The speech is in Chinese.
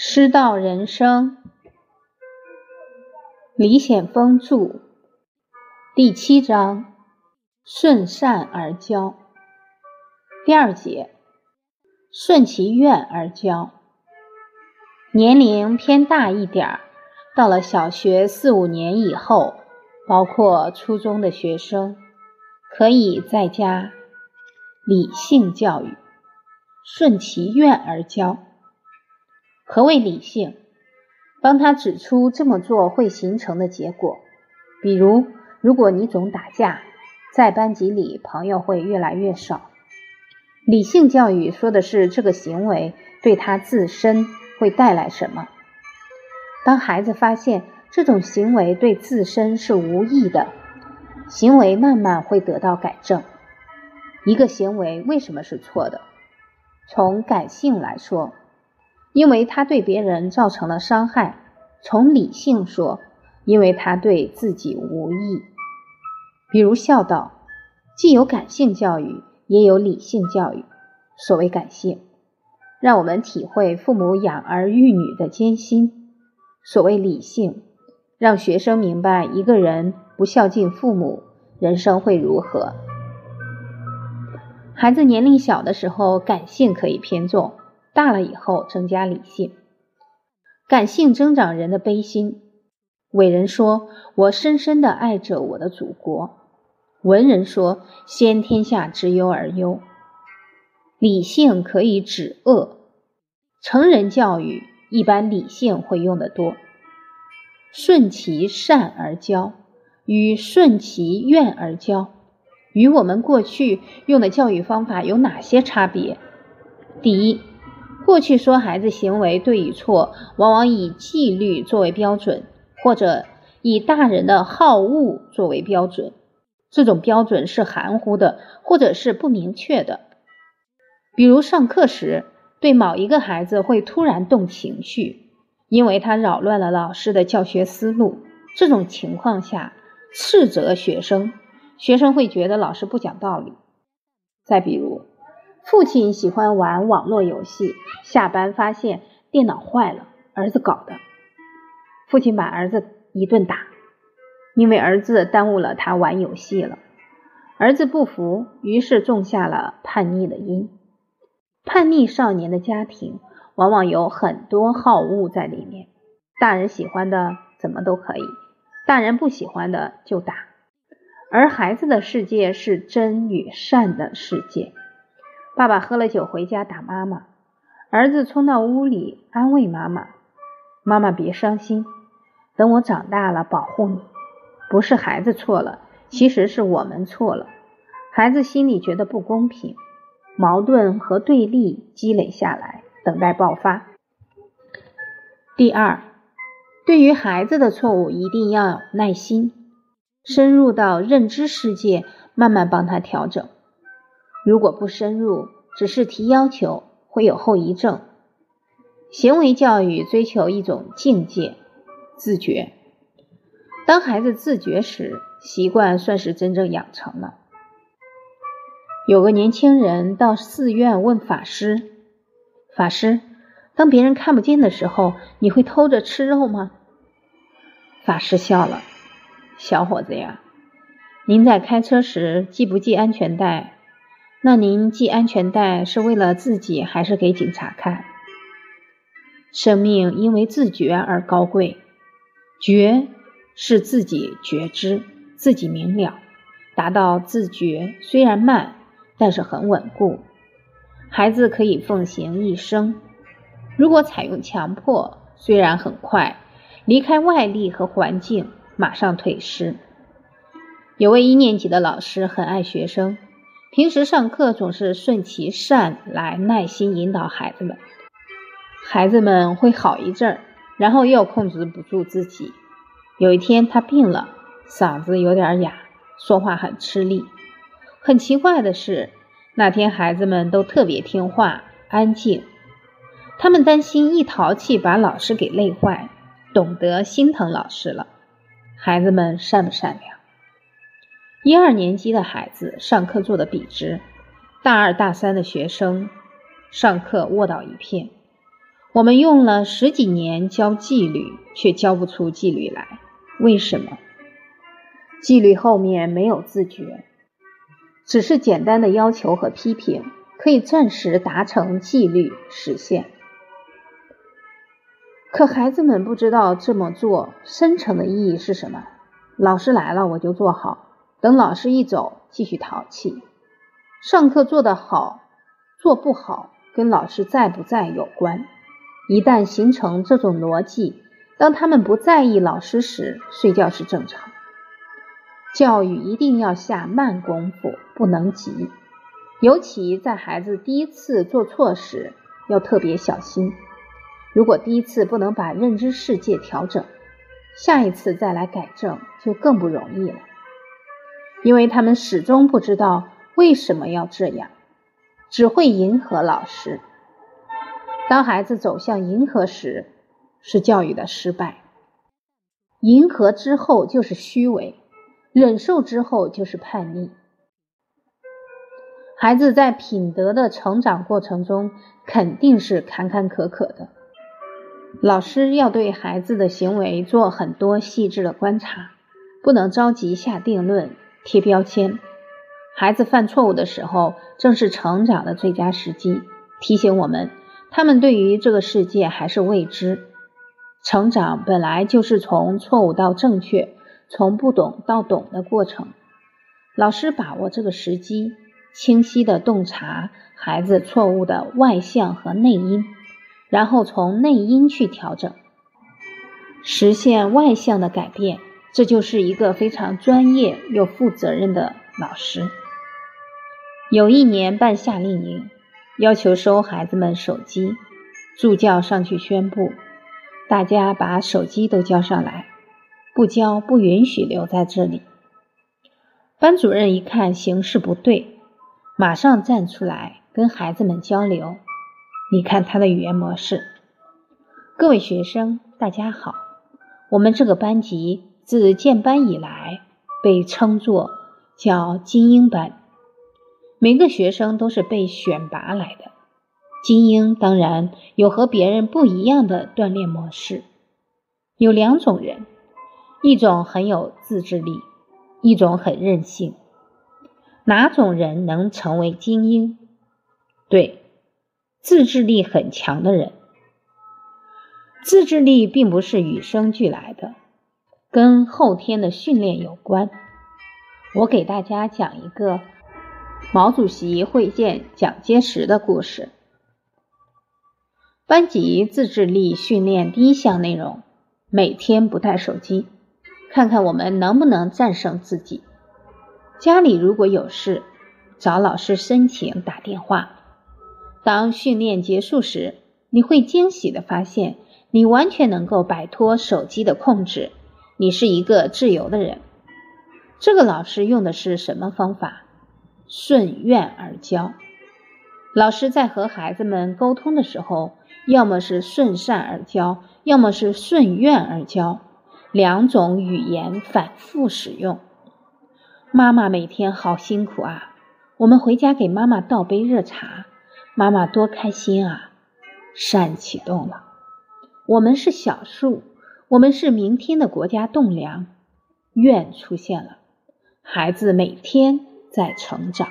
师道人生，李显峰著，第七章：顺善而教。第二节：顺其愿而教。年龄偏大一点儿，到了小学四五年以后，包括初中的学生，可以在家理性教育，顺其愿而教。何谓理性？帮他指出这么做会形成的结果。比如，如果你总打架，在班级里朋友会越来越少。理性教育说的是这个行为对他自身会带来什么。当孩子发现这种行为对自身是无益的，行为慢慢会得到改正。一个行为为什么是错的？从感性来说。因为他对别人造成了伤害，从理性说，因为他对自己无益。比如孝道，既有感性教育，也有理性教育。所谓感性，让我们体会父母养儿育女的艰辛；所谓理性，让学生明白一个人不孝敬父母，人生会如何。孩子年龄小的时候，感性可以偏重。大了以后增加理性，感性增长人的悲心。伟人说：“我深深的爱着我的祖国。”文人说：“先天下之忧而忧。”理性可以止恶。成人教育一般理性会用得多。顺其善而教，与顺其愿而教，与我们过去用的教育方法有哪些差别？第一。过去说孩子行为对与错，往往以纪律作为标准，或者以大人的好恶作为标准。这种标准是含糊的，或者是不明确的。比如上课时，对某一个孩子会突然动情绪，因为他扰乱了老师的教学思路。这种情况下，斥责学生，学生会觉得老师不讲道理。再比如。父亲喜欢玩网络游戏，下班发现电脑坏了，儿子搞的。父亲把儿子一顿打，因为儿子耽误了他玩游戏了。儿子不服，于是种下了叛逆的因。叛逆少年的家庭往往有很多好恶在里面，大人喜欢的怎么都可以，大人不喜欢的就打。而孩子的世界是真与善的世界。爸爸喝了酒回家打妈妈，儿子冲到屋里安慰妈妈：“妈妈别伤心，等我长大了保护你。”不是孩子错了，其实是我们错了。孩子心里觉得不公平，矛盾和对立积累下来，等待爆发。第二，对于孩子的错误一定要有耐心，深入到认知世界，慢慢帮他调整。如果不深入，只是提要求，会有后遗症。行为教育追求一种境界，自觉。当孩子自觉时，习惯算是真正养成了。有个年轻人到寺院问法师：“法师，当别人看不见的时候，你会偷着吃肉吗？”法师笑了：“小伙子呀，您在开车时系不系安全带？”那您系安全带是为了自己，还是给警察看？生命因为自觉而高贵，觉是自己觉知，自己明了，达到自觉虽然慢，但是很稳固。孩子可以奉行一生，如果采用强迫，虽然很快，离开外力和环境，马上退失。有位一年级的老师很爱学生。平时上课总是顺其善来，耐心引导孩子们，孩子们会好一阵儿，然后又控制不住自己。有一天他病了，嗓子有点哑，说话很吃力。很奇怪的是，那天孩子们都特别听话、安静。他们担心一淘气把老师给累坏，懂得心疼老师了。孩子们善不善良？一二年级的孩子上课坐得笔直，大二大三的学生上课卧倒一片。我们用了十几年教纪律，却教不出纪律来，为什么？纪律后面没有自觉，只是简单的要求和批评，可以暂时达成纪律实现。可孩子们不知道这么做深层的意义是什么。老师来了，我就做好；等老师一走，继续淘气。上课做得好，做不好，跟老师在不在有关。一旦形成这种逻辑，当他们不在意老师时，睡觉是正常。教育一定要下慢功夫，不能急，尤其在孩子第一次做错时，要特别小心。如果第一次不能把认知世界调整，下一次再来改正就更不容易了，因为他们始终不知道为什么要这样，只会迎合老师。当孩子走向迎合时，是教育的失败。迎合之后就是虚伪，忍受之后就是叛逆。孩子在品德的成长过程中肯定是坎坎坷坷的，老师要对孩子的行为做很多细致的观察，不能着急下定论、贴标签。孩子犯错误的时候，正是成长的最佳时机，提醒我们。他们对于这个世界还是未知，成长本来就是从错误到正确，从不懂到懂的过程。老师把握这个时机，清晰的洞察孩子错误的外向和内因，然后从内因去调整，实现外向的改变。这就是一个非常专业又负责任的老师。有一年办夏令营。要求收孩子们手机，助教上去宣布，大家把手机都交上来，不交不允许留在这里。班主任一看形势不对，马上站出来跟孩子们交流。你看他的语言模式。各位学生，大家好，我们这个班级自建班以来被称作叫精英班。每个学生都是被选拔来的精英，当然有和别人不一样的锻炼模式。有两种人，一种很有自制力，一种很任性。哪种人能成为精英？对，自制力很强的人。自制力并不是与生俱来的，跟后天的训练有关。我给大家讲一个。毛主席会见蒋介石的故事。班级自制力训练第一项内容：每天不带手机，看看我们能不能战胜自己。家里如果有事，找老师申请打电话。当训练结束时，你会惊喜的发现，你完全能够摆脱手机的控制，你是一个自由的人。这个老师用的是什么方法？顺愿而教，老师在和孩子们沟通的时候，要么是顺善而教，要么是顺愿而教，两种语言反复使用。妈妈每天好辛苦啊，我们回家给妈妈倒杯热茶，妈妈多开心啊！善启动了，我们是小树，我们是明天的国家栋梁。愿出现了，孩子每天。在成长。